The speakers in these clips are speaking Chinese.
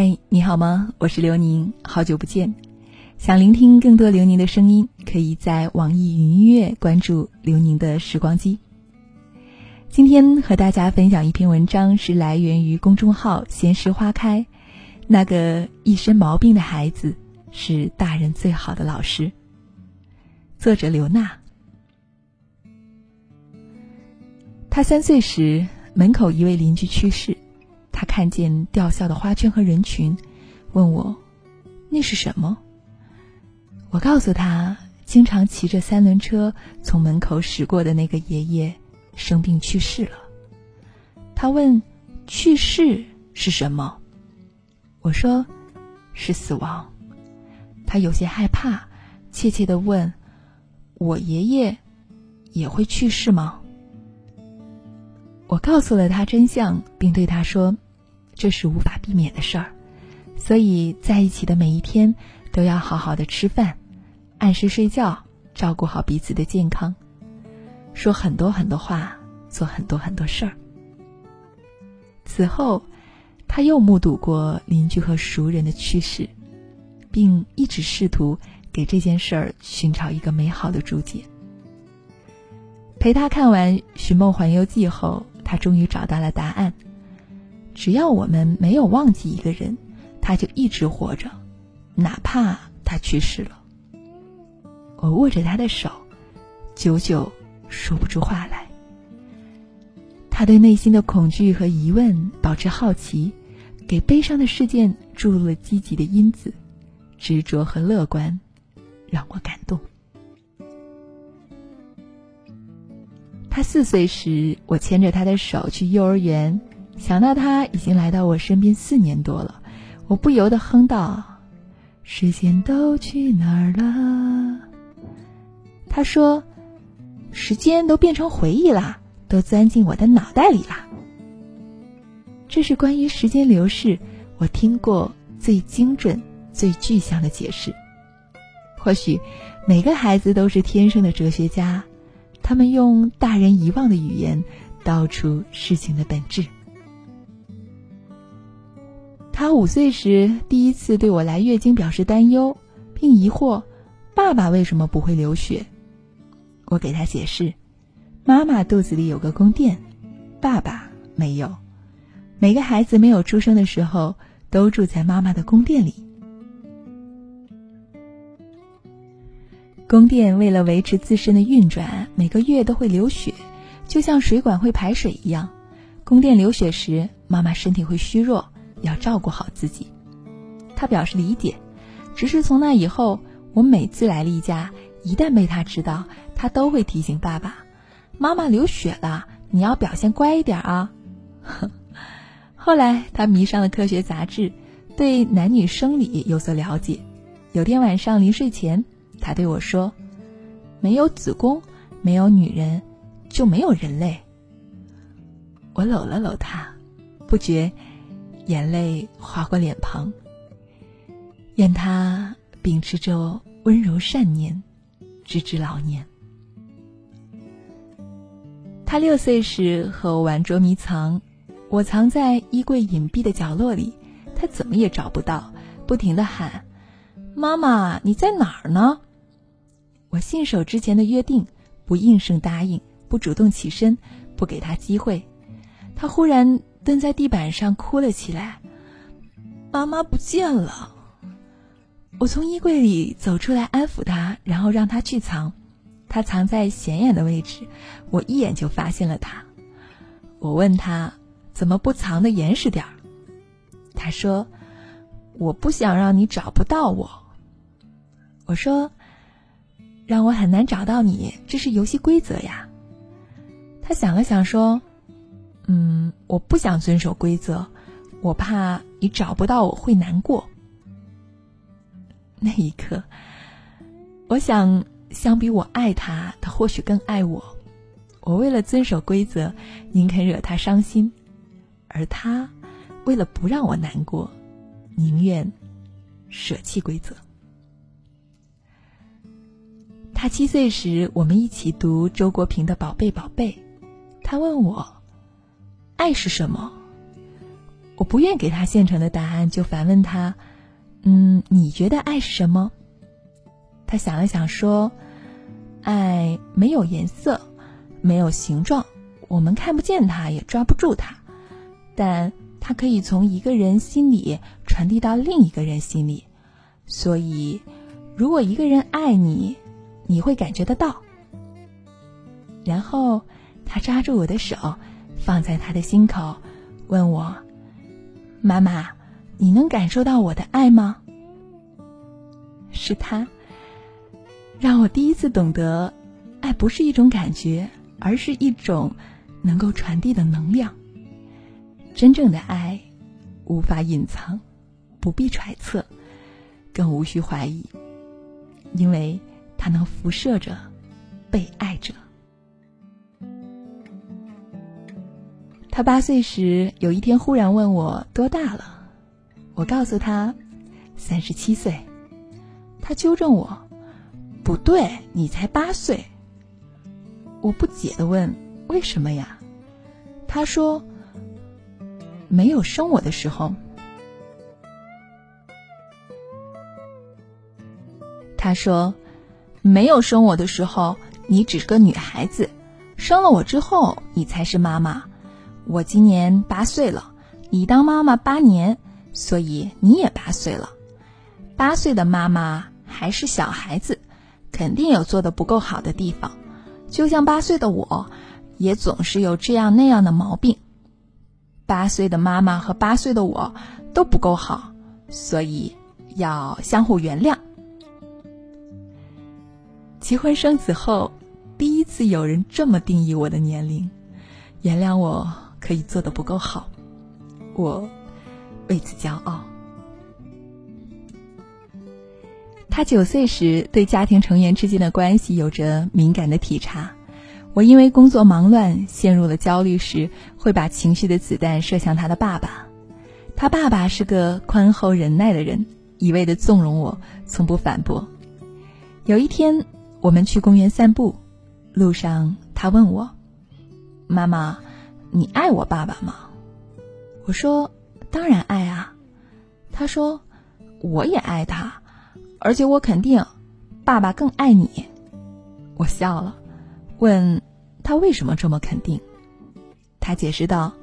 嗨，你好吗？我是刘宁，好久不见。想聆听更多刘宁的声音，可以在网易云音乐关注刘宁的时光机。今天和大家分享一篇文章，是来源于公众号“闲时花开”。那个一身毛病的孩子，是大人最好的老师。作者刘娜。他三岁时，门口一位邻居去世。他看见吊孝的花圈和人群，问我：“那是什么？”我告诉他：“经常骑着三轮车从门口驶过的那个爷爷生病去世了。”他问：“去世是什么？”我说：“是死亡。”他有些害怕，怯怯的问：“我爷爷也会去世吗？”告诉了他真相，并对他说。这是无法避免的事儿，所以在一起的每一天都要好好的吃饭，按时睡觉，照顾好彼此的健康，说很多很多话，做很多很多事儿。此后，他又目睹过邻居和熟人的去世，并一直试图给这件事儿寻找一个美好的注解。陪他看完《寻梦环游记》后，他终于找到了答案。只要我们没有忘记一个人，他就一直活着，哪怕他去世了。我握着他的手，久久说不出话来。他对内心的恐惧和疑问保持好奇，给悲伤的事件注入了积极的因子，执着和乐观，让我感动。他四岁时，我牵着他的手去幼儿园。想到他已经来到我身边四年多了，我不由得哼道：“时间都去哪儿了？”他说：“时间都变成回忆啦，都钻进我的脑袋里啦。”这是关于时间流逝我听过最精准、最具象的解释。或许每个孩子都是天生的哲学家，他们用大人遗忘的语言道出事情的本质。他五岁时第一次对我来月经表示担忧，并疑惑：“爸爸为什么不会流血？”我给他解释：“妈妈肚子里有个宫殿，爸爸没有。每个孩子没有出生的时候都住在妈妈的宫殿里。宫殿为了维持自身的运转，每个月都会流血，就像水管会排水一样。宫殿流血时，妈妈身体会虚弱。”要照顾好自己，他表示理解。只是从那以后，我每次来例假，一旦被他知道，他都会提醒爸爸：“妈妈流血了，你要表现乖一点啊。”后来他迷上了科学杂志，对男女生理有所了解。有天晚上临睡前，他对我说：“没有子宫，没有女人，就没有人类。”我搂了搂他，不觉。眼泪划过脸庞，愿他秉持着温柔善念，直至老年。他六岁时和我玩捉迷藏，我藏在衣柜隐蔽的角落里，他怎么也找不到，不停的喊：“妈妈，你在哪儿呢？”我信守之前的约定，不应声答应，不主动起身，不给他机会。他忽然。蹲在地板上哭了起来，妈妈不见了。我从衣柜里走出来安抚他，然后让他去藏。他藏在显眼的位置，我一眼就发现了他。我问他怎么不藏的严实点儿？他说：“我不想让你找不到我。”我说：“让我很难找到你，这是游戏规则呀。”他想了想说。嗯，我不想遵守规则，我怕你找不到我会难过。那一刻，我想，相比我爱他，他或许更爱我。我为了遵守规则，宁肯惹他伤心，而他为了不让我难过，宁愿舍弃规则。他七岁时，我们一起读周国平的《宝贝宝贝》，他问我。爱是什么？我不愿给他现成的答案，就反问他：“嗯，你觉得爱是什么？”他想了想说：“爱没有颜色，没有形状，我们看不见它，也抓不住它，但它可以从一个人心里传递到另一个人心里。所以，如果一个人爱你，你会感觉得到。”然后，他抓住我的手，放在他的心口，问我。妈妈，你能感受到我的爱吗？是他，让我第一次懂得，爱不是一种感觉，而是一种能够传递的能量。真正的爱，无法隐藏，不必揣测，更无需怀疑，因为它能辐射着被爱者。他八岁时，有一天忽然问我多大了，我告诉他三十七岁。他纠正我：“不对，你才八岁。”我不解的问：“为什么呀？”他说：“没有生我的时候。”他说：“没有生我的时候，你只是个女孩子；生了我之后，你才是妈妈。”我今年八岁了，你当妈妈八年，所以你也八岁了。八岁的妈妈还是小孩子，肯定有做的不够好的地方，就像八岁的我，也总是有这样那样的毛病。八岁的妈妈和八岁的我都不够好，所以要相互原谅。结婚生子后，第一次有人这么定义我的年龄，原谅我。可以做的不够好，我为此骄傲。他九岁时对家庭成员之间的关系有着敏感的体察，我因为工作忙乱陷入了焦虑时，会把情绪的子弹射向他的爸爸。他爸爸是个宽厚忍耐的人，一味的纵容我，从不反驳。有一天，我们去公园散步，路上他问我：“妈妈。”你爱我爸爸吗？我说当然爱啊。他说我也爱他，而且我肯定爸爸更爱你。我笑了，问他为什么这么肯定。他解释道：“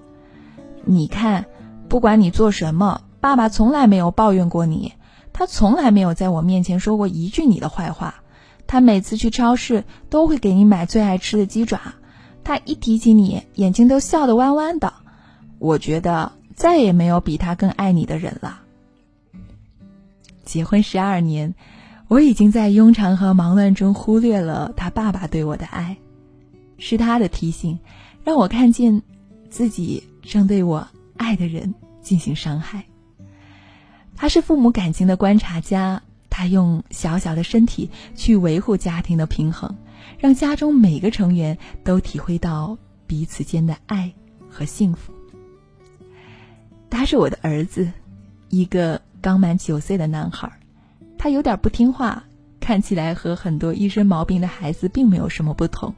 你看，不管你做什么，爸爸从来没有抱怨过你，他从来没有在我面前说过一句你的坏话。他每次去超市都会给你买最爱吃的鸡爪。”他一提起你，眼睛都笑得弯弯的。我觉得再也没有比他更爱你的人了。结婚十二年，我已经在庸常和忙乱中忽略了他爸爸对我的爱。是他的提醒，让我看见自己正对我爱的人进行伤害。他是父母感情的观察家，他用小小的身体去维护家庭的平衡。让家中每个成员都体会到彼此间的爱和幸福。他是我的儿子，一个刚满九岁的男孩，他有点不听话，看起来和很多一身毛病的孩子并没有什么不同。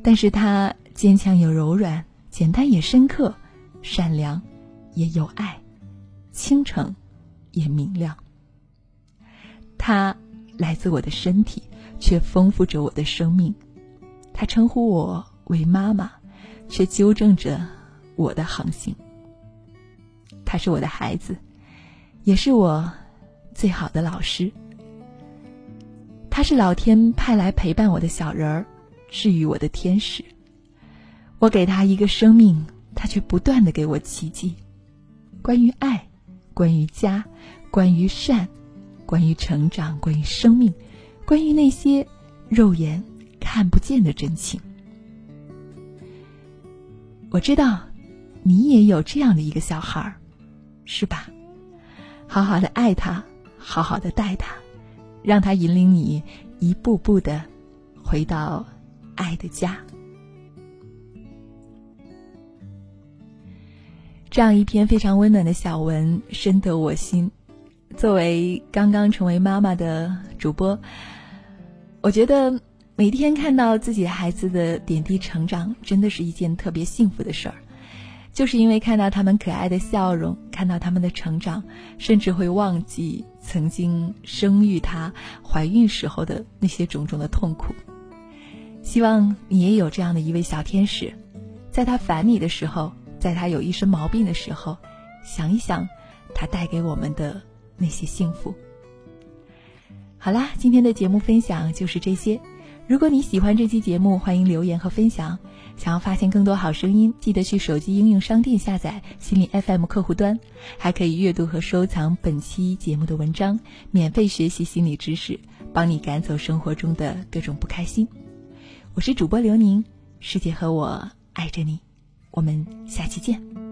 但是他坚强又柔软，简单也深刻，善良也有爱，清澄也明亮。他来自我的身体。却丰富着我的生命，他称呼我为妈妈，却纠正着我的航行。他是我的孩子，也是我最好的老师。他是老天派来陪伴我的小人儿，治愈我的天使。我给他一个生命，他却不断的给我奇迹。关于爱，关于家，关于善，关于成长，关于生命。关于那些肉眼看不见的真情，我知道你也有这样的一个小孩儿，是吧？好好的爱他，好好的带他，让他引领你一步步的回到爱的家。这样一篇非常温暖的小文，深得我心。作为刚刚成为妈妈的主播。我觉得每天看到自己孩子的点滴成长，真的是一件特别幸福的事儿。就是因为看到他们可爱的笑容，看到他们的成长，甚至会忘记曾经生育她、怀孕时候的那些种种的痛苦。希望你也有这样的一位小天使，在他烦你的时候，在他有一身毛病的时候，想一想他带给我们的那些幸福。好啦，今天的节目分享就是这些。如果你喜欢这期节目，欢迎留言和分享。想要发现更多好声音，记得去手机应用商店下载心理 FM 客户端，还可以阅读和收藏本期节目的文章，免费学习心理知识，帮你赶走生活中的各种不开心。我是主播刘宁，世界和我爱着你，我们下期见。